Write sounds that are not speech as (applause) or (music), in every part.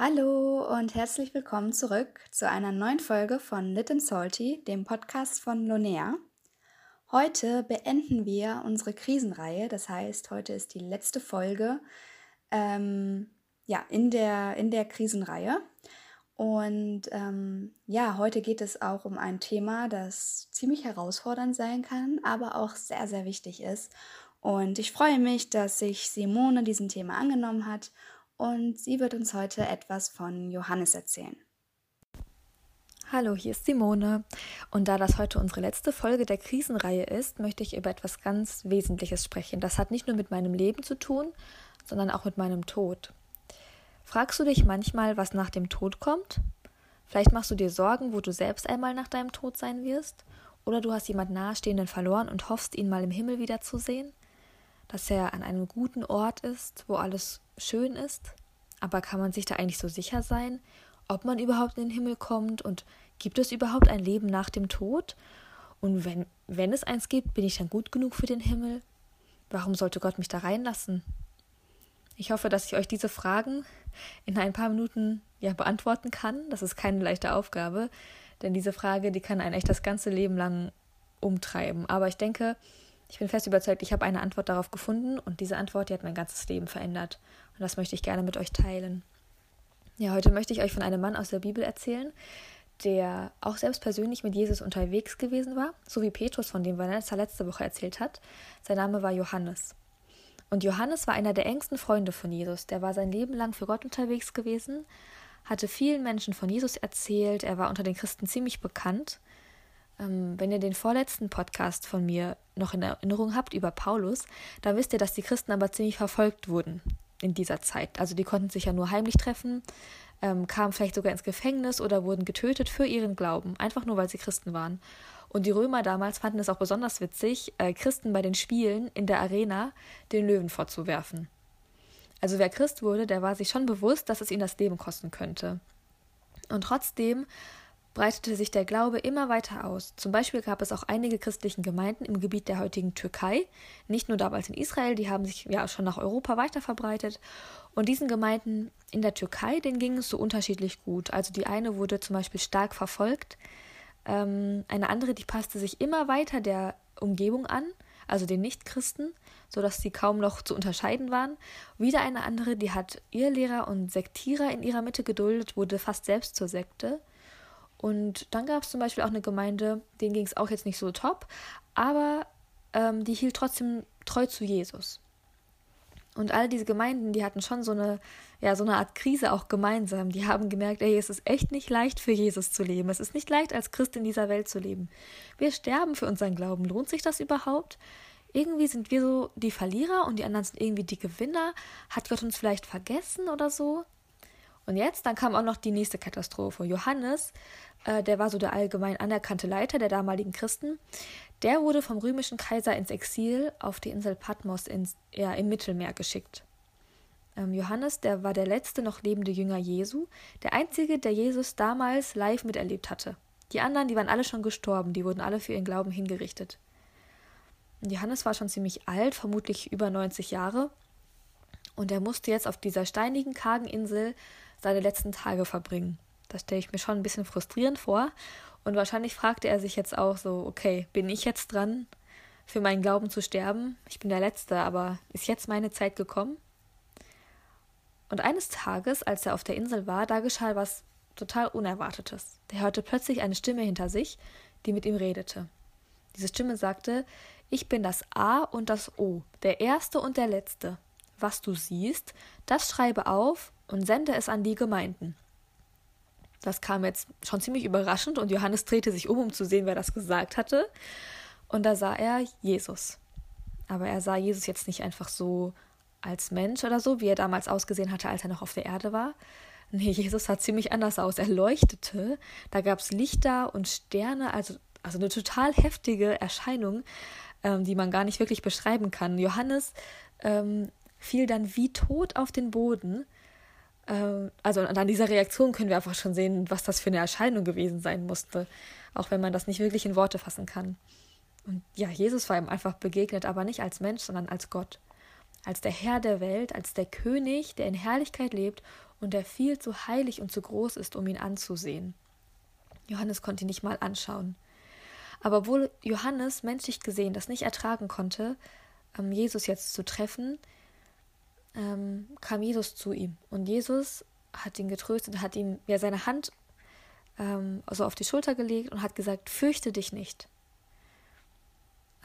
Hallo und herzlich willkommen zurück zu einer neuen Folge von Lit and Salty, dem Podcast von Lonea. Heute beenden wir unsere Krisenreihe, das heißt, heute ist die letzte Folge ähm, ja, in, der, in der Krisenreihe. Und ähm, ja, heute geht es auch um ein Thema, das ziemlich herausfordernd sein kann, aber auch sehr, sehr wichtig ist. Und ich freue mich, dass sich Simone diesem Thema angenommen hat und sie wird uns heute etwas von Johannes erzählen. Hallo, hier ist Simone. Und da das heute unsere letzte Folge der Krisenreihe ist, möchte ich über etwas ganz Wesentliches sprechen. Das hat nicht nur mit meinem Leben zu tun, sondern auch mit meinem Tod. Fragst du dich manchmal, was nach dem Tod kommt? Vielleicht machst du dir Sorgen, wo du selbst einmal nach deinem Tod sein wirst? Oder du hast jemand Nahestehenden verloren und hoffst, ihn mal im Himmel wiederzusehen? Dass er an einem guten Ort ist, wo alles schön ist? Aber kann man sich da eigentlich so sicher sein, ob man überhaupt in den Himmel kommt und gibt es überhaupt ein Leben nach dem Tod? Und wenn, wenn es eins gibt, bin ich dann gut genug für den Himmel? Warum sollte Gott mich da reinlassen? Ich hoffe, dass ich euch diese Fragen in ein paar Minuten ja beantworten kann. Das ist keine leichte Aufgabe, denn diese Frage, die kann einen echt das ganze Leben lang umtreiben. Aber ich denke, ich bin fest überzeugt, ich habe eine Antwort darauf gefunden und diese Antwort, die hat mein ganzes Leben verändert. Und das möchte ich gerne mit euch teilen. Ja, heute möchte ich euch von einem Mann aus der Bibel erzählen, der auch selbst persönlich mit Jesus unterwegs gewesen war, so wie Petrus, von dem Vanessa letzte Woche erzählt hat. Sein Name war Johannes. Und Johannes war einer der engsten Freunde von Jesus. Der war sein Leben lang für Gott unterwegs gewesen, hatte vielen Menschen von Jesus erzählt. Er war unter den Christen ziemlich bekannt. Ähm, wenn ihr den vorletzten Podcast von mir noch in Erinnerung habt über Paulus, dann wisst ihr, dass die Christen aber ziemlich verfolgt wurden in dieser Zeit. Also die konnten sich ja nur heimlich treffen, ähm, kamen vielleicht sogar ins Gefängnis oder wurden getötet für ihren Glauben, einfach nur weil sie Christen waren. Und die Römer damals fanden es auch besonders witzig, äh, Christen bei den Spielen in der Arena den Löwen vorzuwerfen. Also wer Christ wurde, der war sich schon bewusst, dass es ihn das Leben kosten könnte. Und trotzdem breitete sich der Glaube immer weiter aus. Zum Beispiel gab es auch einige christlichen Gemeinden im Gebiet der heutigen Türkei, nicht nur damals in Israel, die haben sich ja schon nach Europa weiter verbreitet. Und diesen Gemeinden in der Türkei, denen ging es so unterschiedlich gut. Also die eine wurde zum Beispiel stark verfolgt, ähm, eine andere, die passte sich immer weiter der Umgebung an, also den Nichtchristen, sodass sie kaum noch zu unterscheiden waren. Wieder eine andere, die hat Irrlehrer und Sektierer in ihrer Mitte geduldet, wurde fast selbst zur Sekte. Und dann gab es zum Beispiel auch eine Gemeinde, denen ging es auch jetzt nicht so top, aber ähm, die hielt trotzdem treu zu Jesus. Und all diese Gemeinden, die hatten schon so eine, ja, so eine Art Krise auch gemeinsam. Die haben gemerkt, ey, es ist echt nicht leicht für Jesus zu leben. Es ist nicht leicht, als Christ in dieser Welt zu leben. Wir sterben für unseren Glauben. Lohnt sich das überhaupt? Irgendwie sind wir so die Verlierer und die anderen sind irgendwie die Gewinner. Hat Gott uns vielleicht vergessen oder so? Und jetzt, dann kam auch noch die nächste Katastrophe. Johannes, äh, der war so der allgemein anerkannte Leiter der damaligen Christen, der wurde vom römischen Kaiser ins Exil auf die Insel Patmos ins, ja, im Mittelmeer geschickt. Ähm, Johannes, der war der letzte noch lebende Jünger Jesu, der einzige, der Jesus damals live miterlebt hatte. Die anderen, die waren alle schon gestorben, die wurden alle für ihren Glauben hingerichtet. Johannes war schon ziemlich alt, vermutlich über 90 Jahre, und er musste jetzt auf dieser steinigen, kargen Insel seine letzten Tage verbringen. Das stelle ich mir schon ein bisschen frustrierend vor. Und wahrscheinlich fragte er sich jetzt auch so, okay, bin ich jetzt dran, für meinen Glauben zu sterben? Ich bin der Letzte, aber ist jetzt meine Zeit gekommen? Und eines Tages, als er auf der Insel war, da geschah was total Unerwartetes. Der hörte plötzlich eine Stimme hinter sich, die mit ihm redete. Diese Stimme sagte, ich bin das A und das O, der Erste und der Letzte. Was du siehst, das schreibe auf und sende es an die Gemeinden. Das kam jetzt schon ziemlich überraschend und Johannes drehte sich um, um zu sehen, wer das gesagt hatte. Und da sah er Jesus. Aber er sah Jesus jetzt nicht einfach so als Mensch oder so, wie er damals ausgesehen hatte, als er noch auf der Erde war. Nee, Jesus sah ziemlich anders aus. Er leuchtete, da gab es Lichter und Sterne, also, also eine total heftige Erscheinung, ähm, die man gar nicht wirklich beschreiben kann. Johannes ähm, fiel dann wie tot auf den Boden also an dieser Reaktion können wir einfach schon sehen, was das für eine Erscheinung gewesen sein musste, auch wenn man das nicht wirklich in Worte fassen kann. Und ja, Jesus war ihm einfach begegnet, aber nicht als Mensch, sondern als Gott, als der Herr der Welt, als der König, der in Herrlichkeit lebt und der viel zu heilig und zu groß ist, um ihn anzusehen. Johannes konnte ihn nicht mal anschauen. Aber obwohl Johannes menschlich gesehen das nicht ertragen konnte, ähm, Jesus jetzt zu treffen, ähm, kam Jesus zu ihm. Und Jesus hat ihn getröstet, hat ihm ja seine Hand ähm, also auf die Schulter gelegt und hat gesagt, fürchte dich nicht.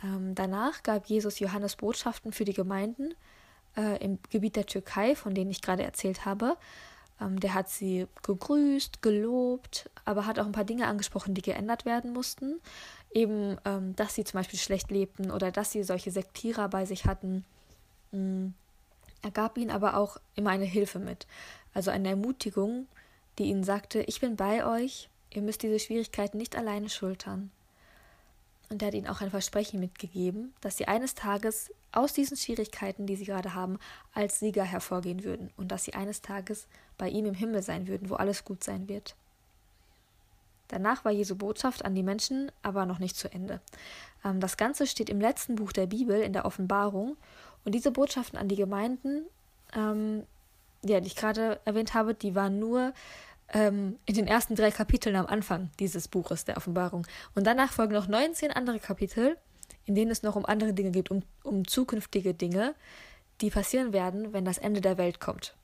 Ähm, danach gab Jesus Johannes Botschaften für die Gemeinden äh, im Gebiet der Türkei, von denen ich gerade erzählt habe. Ähm, der hat sie gegrüßt, gelobt, aber hat auch ein paar Dinge angesprochen, die geändert werden mussten. Eben, ähm, dass sie zum Beispiel schlecht lebten oder dass sie solche Sektierer bei sich hatten. Mhm. Er gab ihnen aber auch immer eine Hilfe mit, also eine Ermutigung, die ihnen sagte, ich bin bei euch, ihr müsst diese Schwierigkeiten nicht alleine schultern. Und er hat ihnen auch ein Versprechen mitgegeben, dass sie eines Tages aus diesen Schwierigkeiten, die sie gerade haben, als Sieger hervorgehen würden und dass sie eines Tages bei ihm im Himmel sein würden, wo alles gut sein wird. Danach war Jesu Botschaft an die Menschen aber noch nicht zu Ende. Ähm, das Ganze steht im letzten Buch der Bibel, in der Offenbarung, und diese Botschaften an die Gemeinden, ähm, ja, die ich gerade erwähnt habe, die waren nur ähm, in den ersten drei Kapiteln am Anfang dieses Buches der Offenbarung. Und danach folgen noch 19 andere Kapitel, in denen es noch um andere Dinge geht, um, um zukünftige Dinge, die passieren werden, wenn das Ende der Welt kommt.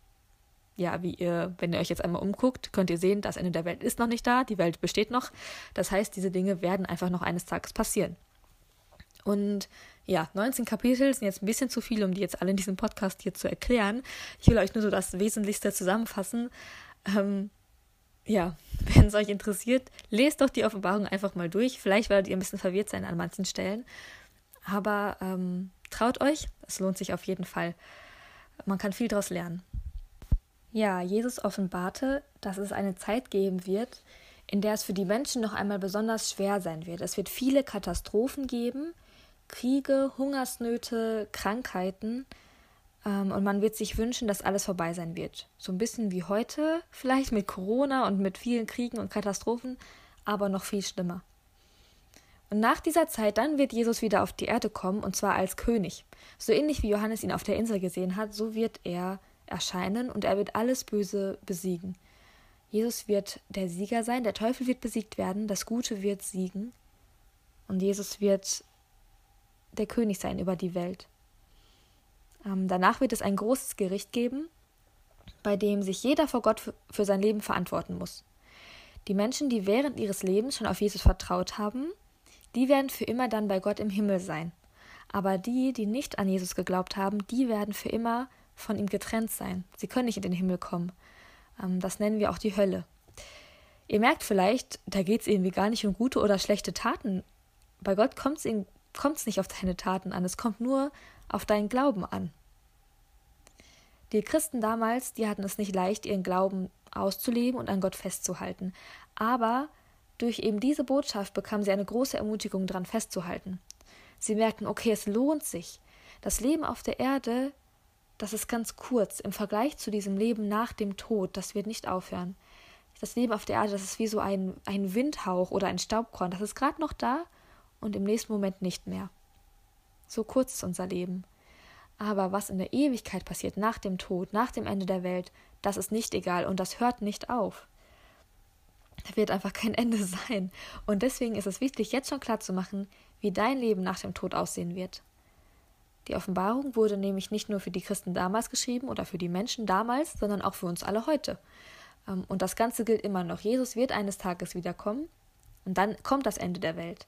Ja, wie ihr, wenn ihr euch jetzt einmal umguckt, könnt ihr sehen, das Ende der Welt ist noch nicht da, die Welt besteht noch. Das heißt, diese Dinge werden einfach noch eines Tages passieren. Und ja, 19 Kapitel sind jetzt ein bisschen zu viel, um die jetzt alle in diesem Podcast hier zu erklären. Ich will euch nur so das Wesentlichste zusammenfassen. Ähm, ja, (laughs) wenn es euch interessiert, lest doch die Offenbarung einfach mal durch. Vielleicht werdet ihr ein bisschen verwirrt sein an manchen Stellen. Aber ähm, traut euch, es lohnt sich auf jeden Fall. Man kann viel daraus lernen. Ja, Jesus offenbarte, dass es eine Zeit geben wird, in der es für die Menschen noch einmal besonders schwer sein wird. Es wird viele Katastrophen geben, Kriege, Hungersnöte, Krankheiten, ähm, und man wird sich wünschen, dass alles vorbei sein wird. So ein bisschen wie heute, vielleicht mit Corona und mit vielen Kriegen und Katastrophen, aber noch viel schlimmer. Und nach dieser Zeit dann wird Jesus wieder auf die Erde kommen, und zwar als König. So ähnlich wie Johannes ihn auf der Insel gesehen hat, so wird er erscheinen und er wird alles Böse besiegen. Jesus wird der Sieger sein, der Teufel wird besiegt werden, das Gute wird siegen und Jesus wird der König sein über die Welt. Ähm, danach wird es ein großes Gericht geben, bei dem sich jeder vor Gott für sein Leben verantworten muss. Die Menschen, die während ihres Lebens schon auf Jesus vertraut haben, die werden für immer dann bei Gott im Himmel sein. Aber die, die nicht an Jesus geglaubt haben, die werden für immer von ihm getrennt sein. Sie können nicht in den Himmel kommen. Ähm, das nennen wir auch die Hölle. Ihr merkt vielleicht, da geht es irgendwie gar nicht um gute oder schlechte Taten. Bei Gott kommt es nicht auf deine Taten an, es kommt nur auf deinen Glauben an. Die Christen damals, die hatten es nicht leicht, ihren Glauben auszuleben und an Gott festzuhalten. Aber durch eben diese Botschaft bekamen sie eine große Ermutigung, daran festzuhalten. Sie merkten, okay, es lohnt sich. Das Leben auf der Erde, das ist ganz kurz im Vergleich zu diesem Leben nach dem Tod, das wird nicht aufhören. Das Leben auf der Erde, das ist wie so ein, ein Windhauch oder ein Staubkorn, das ist gerade noch da und im nächsten Moment nicht mehr. So kurz ist unser Leben. Aber was in der Ewigkeit passiert, nach dem Tod, nach dem Ende der Welt, das ist nicht egal und das hört nicht auf. Da wird einfach kein (laughs) Ende sein. Und deswegen ist es wichtig, jetzt schon klar zu machen, wie dein Leben nach dem Tod aussehen wird. Die Offenbarung wurde nämlich nicht nur für die Christen damals geschrieben oder für die Menschen damals, sondern auch für uns alle heute. Ähm, und das Ganze gilt immer noch. Jesus wird eines Tages wiederkommen und dann kommt das Ende der Welt.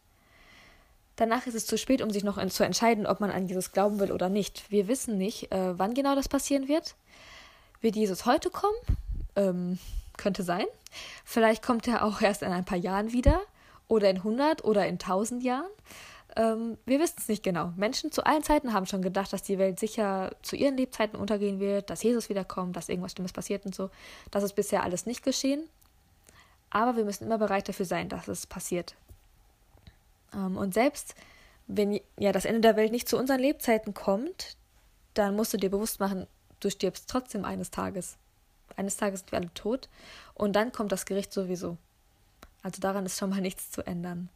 Danach ist es zu spät, um sich noch zu entscheiden, ob man an Jesus glauben will oder nicht. Wir wissen nicht, äh, wann genau das passieren wird. Wird Jesus heute kommen? Ähm, könnte sein. Vielleicht kommt er auch erst in ein paar Jahren wieder oder in 100 oder in 1000 Jahren. Ähm, wir wissen es nicht genau. Menschen zu allen Zeiten haben schon gedacht, dass die Welt sicher zu ihren Lebzeiten untergehen wird, dass Jesus wiederkommt, dass irgendwas Schlimmes passiert und so. Das ist bisher alles nicht geschehen. Aber wir müssen immer bereit dafür sein, dass es passiert. Ähm, und selbst wenn ja das Ende der Welt nicht zu unseren Lebzeiten kommt, dann musst du dir bewusst machen, du stirbst trotzdem eines Tages. Eines Tages sind wir alle tot und dann kommt das Gericht sowieso. Also daran ist schon mal (laughs) nichts zu ändern.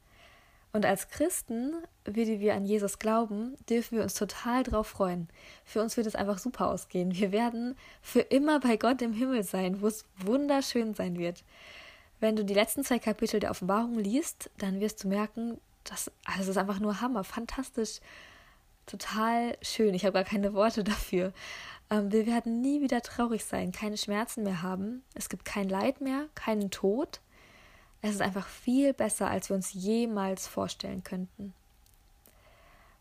Und als Christen, wie die wir an Jesus glauben, dürfen wir uns total drauf freuen. Für uns wird es einfach super ausgehen. Wir werden für immer bei Gott im Himmel sein, wo es wunderschön sein wird. Wenn du die letzten zwei Kapitel der Offenbarung liest, dann wirst du merken, das, also das ist einfach nur Hammer, fantastisch, total schön. Ich habe gar keine Worte dafür. Ähm, wir werden nie wieder traurig sein, keine Schmerzen mehr haben. Es gibt kein Leid mehr, keinen Tod. Es ist einfach viel besser, als wir uns jemals vorstellen könnten.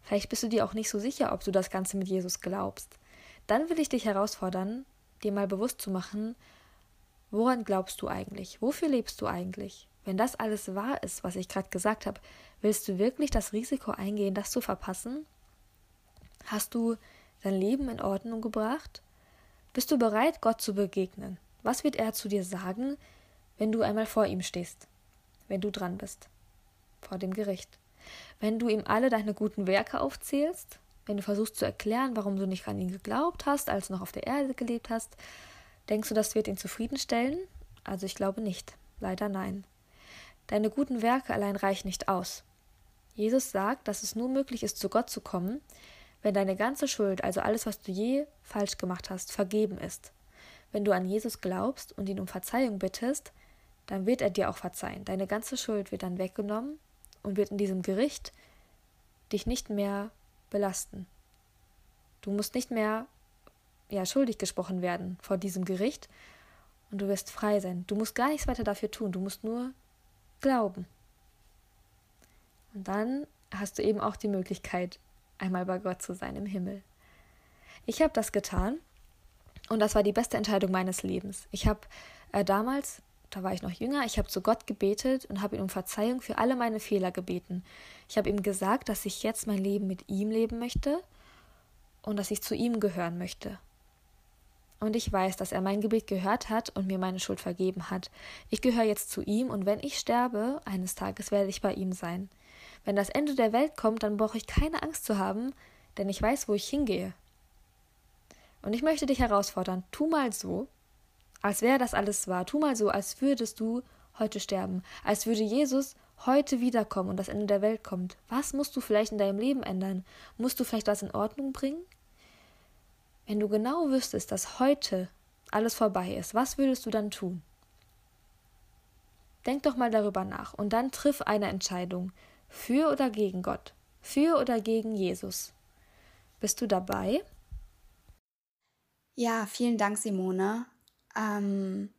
Vielleicht bist du dir auch nicht so sicher, ob du das Ganze mit Jesus glaubst. Dann will ich dich herausfordern, dir mal bewusst zu machen, woran glaubst du eigentlich? Wofür lebst du eigentlich? Wenn das alles wahr ist, was ich gerade gesagt habe, willst du wirklich das Risiko eingehen, das zu verpassen? Hast du dein Leben in Ordnung gebracht? Bist du bereit, Gott zu begegnen? Was wird er zu dir sagen, wenn du einmal vor ihm stehst? Wenn du dran bist? Vor dem Gericht. Wenn du ihm alle deine guten Werke aufzählst? Wenn du versuchst zu erklären, warum du nicht an ihn geglaubt hast, als du noch auf der Erde gelebt hast? Denkst du, das wird ihn zufriedenstellen? Also ich glaube nicht. Leider nein. Deine guten Werke allein reichen nicht aus. Jesus sagt, dass es nur möglich ist, zu Gott zu kommen, wenn deine ganze Schuld, also alles, was du je falsch gemacht hast, vergeben ist. Wenn du an Jesus glaubst und ihn um Verzeihung bittest, dann wird er dir auch verzeihen. Deine ganze Schuld wird dann weggenommen und wird in diesem Gericht dich nicht mehr belasten. Du musst nicht mehr ja, schuldig gesprochen werden vor diesem Gericht und du wirst frei sein. Du musst gar nichts weiter dafür tun, du musst nur glauben. Und dann hast du eben auch die Möglichkeit, einmal bei Gott zu sein im Himmel. Ich habe das getan und das war die beste Entscheidung meines Lebens. Ich habe äh, damals, da war ich noch jünger, ich habe zu Gott gebetet und habe ihn um Verzeihung für alle meine Fehler gebeten. Ich habe ihm gesagt, dass ich jetzt mein Leben mit ihm leben möchte und dass ich zu ihm gehören möchte. Und ich weiß, dass er mein Gebet gehört hat und mir meine Schuld vergeben hat. Ich gehöre jetzt zu ihm und wenn ich sterbe, eines Tages werde ich bei ihm sein. Wenn das Ende der Welt kommt, dann brauche ich keine Angst zu haben, denn ich weiß, wo ich hingehe. Und ich möchte dich herausfordern, tu mal so, als wäre das alles wahr. Tu mal so, als würdest du heute sterben, als würde Jesus heute wiederkommen und das Ende der Welt kommt. Was musst du vielleicht in deinem Leben ändern? Musst du vielleicht was in Ordnung bringen? Wenn du genau wüsstest, dass heute alles vorbei ist, was würdest du dann tun? Denk doch mal darüber nach und dann triff eine Entscheidung. Für oder gegen Gott? Für oder gegen Jesus? Bist du dabei? Ja, vielen Dank, Simone. Ähm,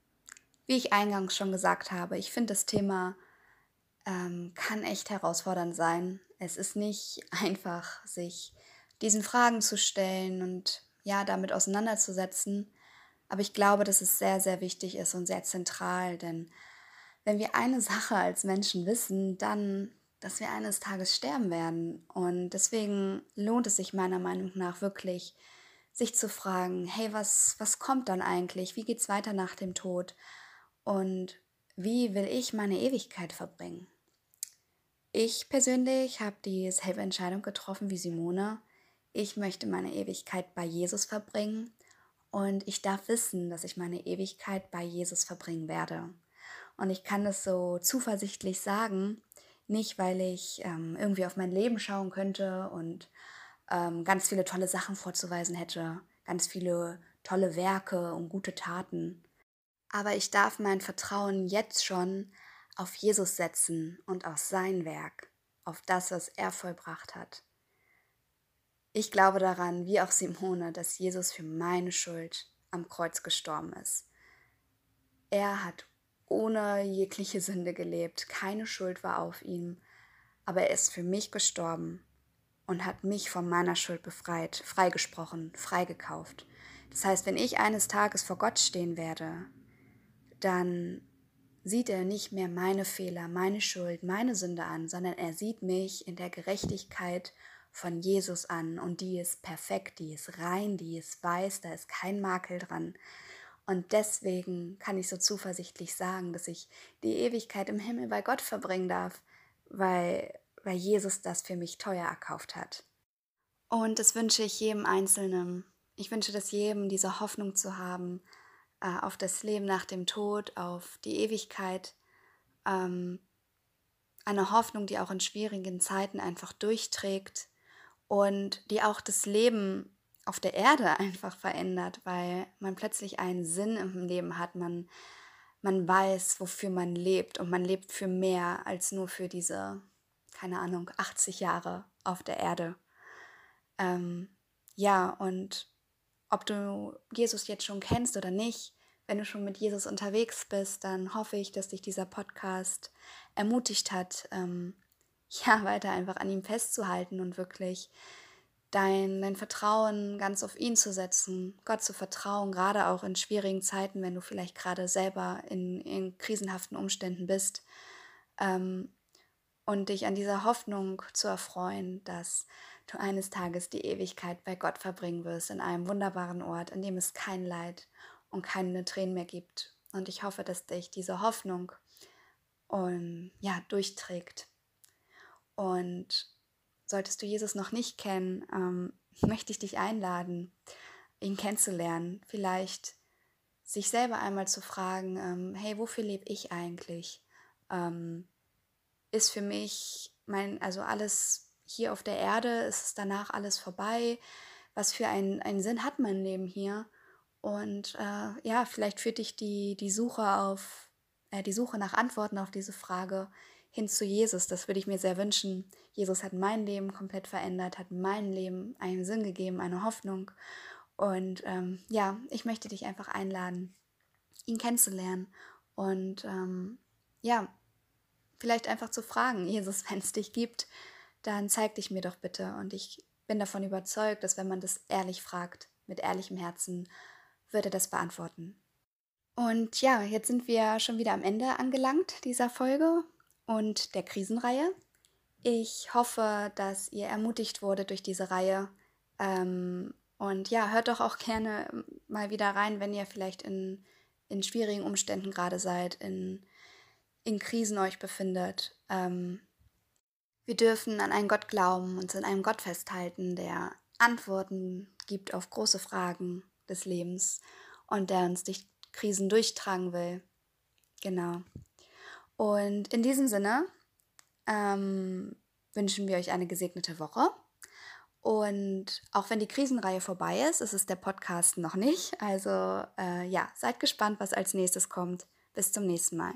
wie ich eingangs schon gesagt habe, ich finde das Thema ähm, kann echt herausfordernd sein. Es ist nicht (laughs) einfach, sich diesen Fragen zu stellen und ja, damit auseinanderzusetzen. Aber ich glaube, dass es sehr, sehr wichtig ist und sehr zentral, denn wenn wir eine Sache als Menschen wissen, dann, dass wir eines Tages sterben werden. Und deswegen lohnt es sich meiner Meinung nach wirklich, sich zu fragen, hey, was, was kommt dann eigentlich? Wie geht es weiter nach dem Tod? Und wie will ich meine Ewigkeit verbringen? Ich persönlich habe dieselbe Entscheidung getroffen wie Simone ich möchte meine Ewigkeit bei Jesus verbringen und ich darf wissen, dass ich meine Ewigkeit bei Jesus verbringen werde. Und ich kann das so zuversichtlich sagen, nicht weil ich ähm, irgendwie auf mein Leben schauen könnte und ähm, ganz viele tolle Sachen vorzuweisen hätte, ganz viele tolle Werke und gute Taten. Aber ich darf mein Vertrauen jetzt schon auf Jesus setzen und auf sein Werk, auf das, was er vollbracht hat. Ich glaube daran, wie auch Simone, dass Jesus für meine Schuld am Kreuz gestorben ist. Er hat ohne jegliche Sünde gelebt, keine Schuld war auf ihm, aber er ist für mich gestorben und hat mich von meiner Schuld befreit, freigesprochen, freigekauft. Das heißt, wenn ich eines Tages vor Gott stehen werde, dann sieht er nicht mehr meine Fehler, meine Schuld, meine Sünde an, sondern er sieht mich in der Gerechtigkeit von Jesus an und die ist perfekt, die ist rein, die ist weiß, da ist kein Makel dran. Und deswegen kann ich so zuversichtlich sagen, dass ich die Ewigkeit im Himmel bei Gott verbringen darf, weil, weil Jesus das für mich teuer erkauft hat. Und das wünsche ich jedem Einzelnen. Ich wünsche das jedem, diese Hoffnung zu haben äh, auf das Leben nach dem Tod, auf die Ewigkeit. Ähm, eine Hoffnung, die auch in schwierigen Zeiten einfach durchträgt und die auch das Leben auf der Erde (laughs) einfach verändert, weil man plötzlich einen Sinn im Leben hat, man, man weiß, wofür man lebt und man lebt für mehr als nur für diese, keine Ahnung, 80 Jahre auf der Erde. Ähm, ja, und ob du Jesus jetzt schon kennst oder nicht, wenn du schon mit Jesus unterwegs bist, dann hoffe ich, dass dich dieser Podcast ermutigt hat, ähm, ja, weiter einfach an ihm festzuhalten und wirklich dein, dein Vertrauen ganz auf ihn zu setzen, Gott zu vertrauen, gerade auch in schwierigen Zeiten, wenn du vielleicht gerade selber in, in krisenhaften Umständen bist. Ähm, und dich an dieser Hoffnung zu erfreuen, dass du eines Tages die Ewigkeit bei Gott verbringen wirst, in einem wunderbaren Ort, in dem es kein Leid und keine Tränen mehr gibt. Und ich hoffe, dass dich diese Hoffnung und, ja, durchträgt. Und solltest du Jesus noch nicht kennen, ähm, möchte ich dich einladen, ihn kennenzulernen. Vielleicht sich selber einmal zu fragen, ähm, hey, wofür lebe ich eigentlich? Ähm, ist für mich mein, also alles hier auf der Erde, ist danach alles vorbei? Was für einen, einen Sinn hat mein Leben hier? Und äh, ja, vielleicht führt dich die, die Suche auf, äh, die Suche nach Antworten auf diese Frage hin zu Jesus. Das würde ich mir sehr wünschen. Jesus hat mein Leben komplett verändert, hat mein Leben einen Sinn gegeben, eine Hoffnung. Und ähm, ja, ich möchte dich einfach einladen, ihn kennenzulernen und ähm, ja, vielleicht einfach zu fragen, (laughs) Jesus, wenn es dich gibt, dann zeig dich mir doch bitte. Und ich bin davon überzeugt, dass wenn man das ehrlich fragt, mit ehrlichem Herzen, wird er das beantworten. Und ja, jetzt sind wir schon wieder am Ende angelangt dieser Folge und der Krisenreihe. Ich hoffe, dass ihr ermutigt wurde durch diese Reihe. Ähm, und ja, hört doch auch gerne mal wieder rein, wenn ihr vielleicht in, in schwierigen Umständen gerade seid, in, in Krisen euch befindet. Ähm, wir dürfen an einen Gott glauben, uns an einem Gott festhalten, der Antworten gibt auf große Fragen des Lebens und der uns durch Krisen durchtragen will. Genau. Und in diesem Sinne ähm, wünschen wir euch eine gesegnete Woche. Und auch wenn die Krisenreihe vorbei ist, ist es der Podcast noch nicht. Also äh, ja, seid gespannt, was als nächstes kommt. Bis zum nächsten Mal.